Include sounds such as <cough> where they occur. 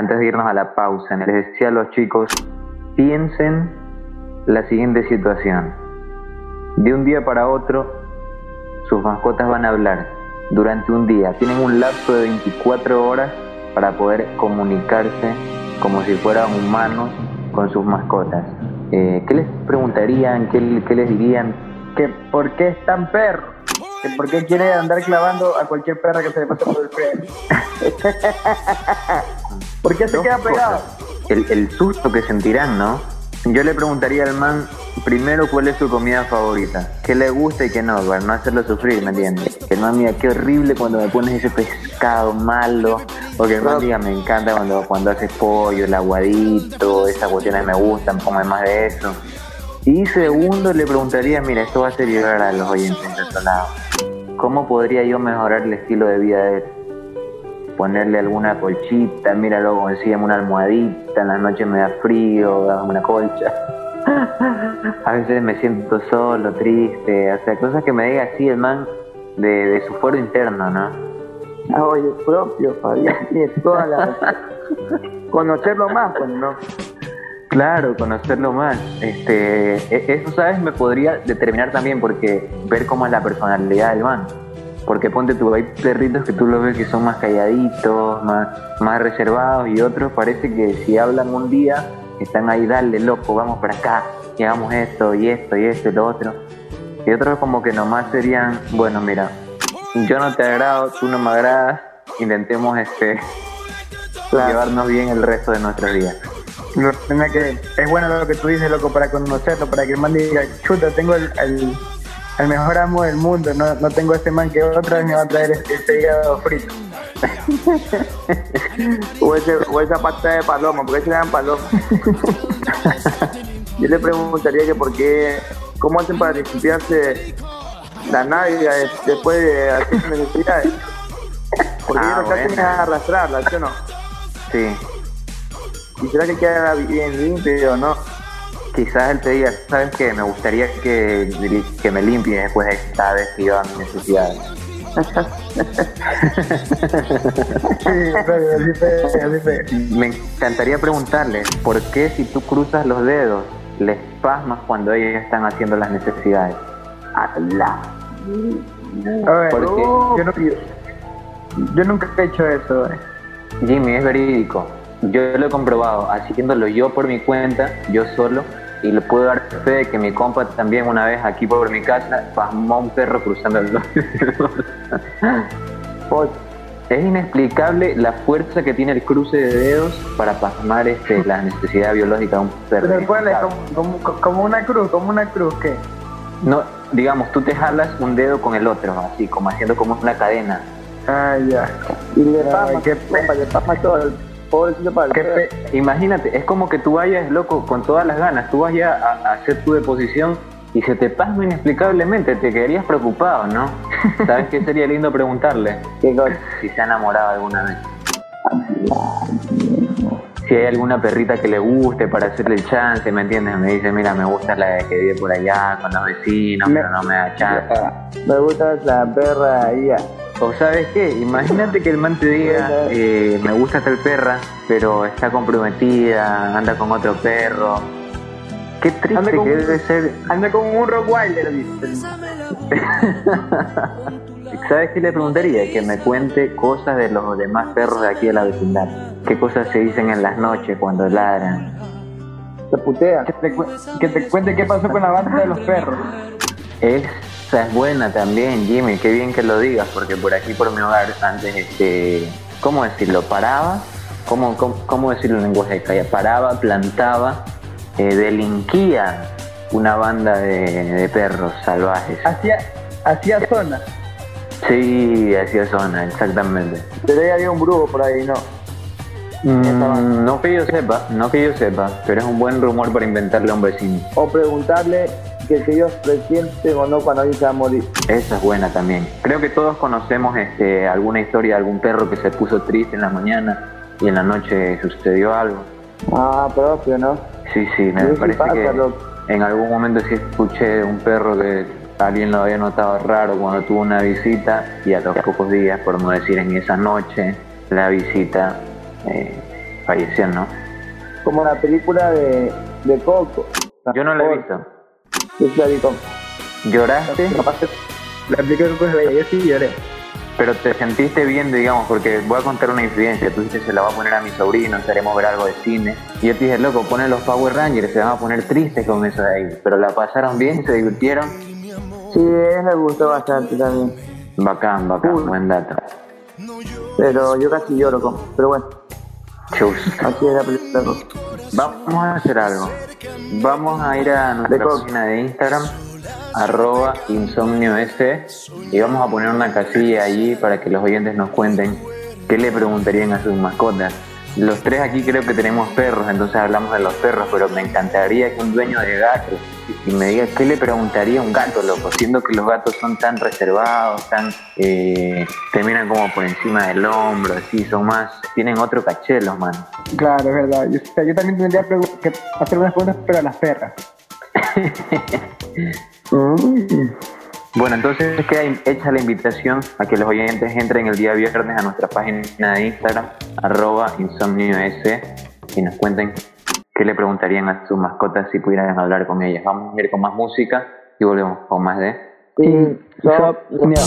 antes de irnos a la pausa, les decía a los chicos, piensen la siguiente situación. De un día para otro, sus mascotas van a hablar durante un día. Tienen un lapso de 24 horas para poder comunicarse como si fueran humanos con sus mascotas. Eh, ¿Qué les preguntarían? ¿Qué, les dirían? Que por qué es tan perro. Que por qué quiere andar clavando a cualquier perra que se le pase por el frente. <laughs> ¿Por qué se queda pegado? El, el susto que sentirán, ¿no? Yo le preguntaría al man primero cuál es su comida favorita, qué le gusta y qué no, para no hacerlo sufrir, ¿me entiendes? Que no mira, qué horrible cuando me pones ese pescado malo, o que el man diga, me encanta cuando, cuando haces pollo, el aguadito, esas cuestiones me gustan, ponme más de eso. Y segundo le preguntaría, mira, esto va a ser llegar a los oyentes de otro lado. ¿Cómo podría yo mejorar el estilo de vida de él? ponerle alguna colchita, mira luego consígueme una almohadita, en la noche me da frío, dame una colcha. <laughs> A veces me siento solo, triste, o sea, cosas que me diga así el man de, su fuero interno, ¿no? Ah, oye, propio, Fabián, tiene toda la... <laughs> Conocerlo más, pues, ¿no? Claro, conocerlo más. Este, e, eso, ¿sabes? Me podría determinar también porque ver cómo es la personalidad del man. Porque ponte tú, hay perritos que tú los ves que son más calladitos, más, más reservados y otros parece que si hablan un día están ahí, dale loco, vamos para acá, y hagamos esto y esto y esto y lo otro. Y otros como que nomás serían, bueno, mira, yo no te agrado, tú no me agradas, intentemos este llevarnos bien el resto de nuestra vida. Que, es bueno lo que tú dices, loco, para conocerlo, para que el man diga, chuta, tengo el el mejor amo del mundo. No, no tengo este man que otra vez me va a traer este, hígado frito. <laughs> o, ese, o esa pata de paloma, ¿por qué se llaman paloma? <laughs> Yo le preguntaría que por qué, cómo hacen para limpiarse la navia después de hacer necesidades. <laughs> Porque ah, ellos lo es arrastrarla, ¿sí o no? Sí. ¿Y será que queda bien limpio no? quizás él te diga, ¿sabes qué? Me gustaría que, que me limpie después de cada vez que yo a mis necesidades. <laughs> Me encantaría preguntarle, ¿por qué si tú cruzas los dedos les pasmas cuando ellos están haciendo las necesidades? Porque yo, no, yo, nunca he hecho eso. Eh. Jimmy, es verídico. Yo lo he comprobado, haciéndolo yo por mi cuenta, yo solo, y le puedo dar fe de que mi compa también una vez aquí por mi casa pasmó a un perro cruzando el <laughs> Es inexplicable la fuerza que tiene el cruce de dedos para pasmar este, la necesidad biológica de un perro. como, como, una cruz, como una cruz, ¿qué? No, digamos, tú te jalas un dedo con el otro, así, como haciendo como una cadena. Ah, ya. Y le pasma, le pasma todo el Imagínate, es como que tú vayas, loco, con todas las ganas, tú vayas a, hacer tu deposición y se te pasma inexplicablemente, te quedarías preocupado, ¿no? <laughs> ¿Sabes qué sería lindo preguntarle? Si se ha enamorado alguna vez. Si hay alguna perrita que le guste para hacerle el chance, ¿me entiendes? Me dice, mira, me gusta la que vive por allá con los vecinos, pero no me da chance. Me gusta la perra ahí o sabes qué, imagínate que el man te diga, eh, me gusta tal perra, pero está comprometida, anda con otro perro. Qué triste que debe ser. Anda con un Rottweiler, dice. <laughs> ¿Sabes qué le preguntaría? Que me cuente cosas de los demás perros de aquí de la vecindad. ¿Qué cosas se dicen en las noches cuando ladran? Se putea. Que te, que te cuente qué pasó con la banda de los perros. Es esa es buena también, Jimmy, qué bien que lo digas, porque por aquí, por mi hogar, antes, este, ¿cómo decirlo? Paraba, ¿cómo, cómo, decirlo en lenguaje de calle? Paraba, plantaba, eh, delinquía una banda de, perros salvajes. Hacía, hacía zona. Sí, hacía zona, exactamente. Pero ahí había un brujo por ahí, ¿no? Mm, no que yo sepa, no que yo sepa, pero es un buen rumor para inventarle a un vecino. O preguntarle que, ellos resienten o no cuando alguien se va a morir. Esa es buena también. Creo que todos conocemos este, alguna historia de algún perro que se puso triste en la mañana y en la noche sucedió algo. Ah, propio, ¿no? Sí, sí, me parece que en algún momento sí escuché un perro que alguien lo había notado raro cuando tuvo una visita y a los pocos días, por no decir en esa noche, la visita eh, falleció, ¿no? Como la película de, de Coco. Yo no la he visto. La con. ¿Lloraste? La película de Coco es bella, yo sí lloré. Pero te sentiste bien, digamos, porque voy a contar una incidencia. Tú dijiste, se la va a poner a mi sobrino, queremos ver algo de cine. Y yo te dije, loco, pone los Power Rangers, se van a poner tristes con eso de ahí. Pero la pasaron bien, se divirtieron. Sí, me gustó bastante también. Bacán, bacán, Uy. buen dato. Pero yo casi lloro con. Pero bueno, Chus. así es la película. Vamos a hacer algo. Vamos a ir a nuestra página de Instagram, arroba insomnios, y vamos a poner una casilla allí para que los oyentes nos cuenten qué le preguntarían a sus mascotas. Los tres aquí creo que tenemos perros, entonces hablamos de los perros, pero me encantaría que un dueño de gato y me diga qué le preguntaría a un gato, loco, siendo que los gatos son tan reservados, tan eh, te miran como por encima del hombro, así, son más, tienen otro caché los manos. Claro, es verdad. Yo, o sea, yo también tendría que hacer unas preguntas, pero a las perras. <laughs> Bueno, entonces queda hecha la invitación a que los oyentes entren el día viernes a nuestra página de Instagram, arroba insomnios, y nos cuenten qué le preguntarían a sus mascotas si pudieran hablar con ellas. Vamos a ir con más música y volvemos con más de... Sí, so- Mira.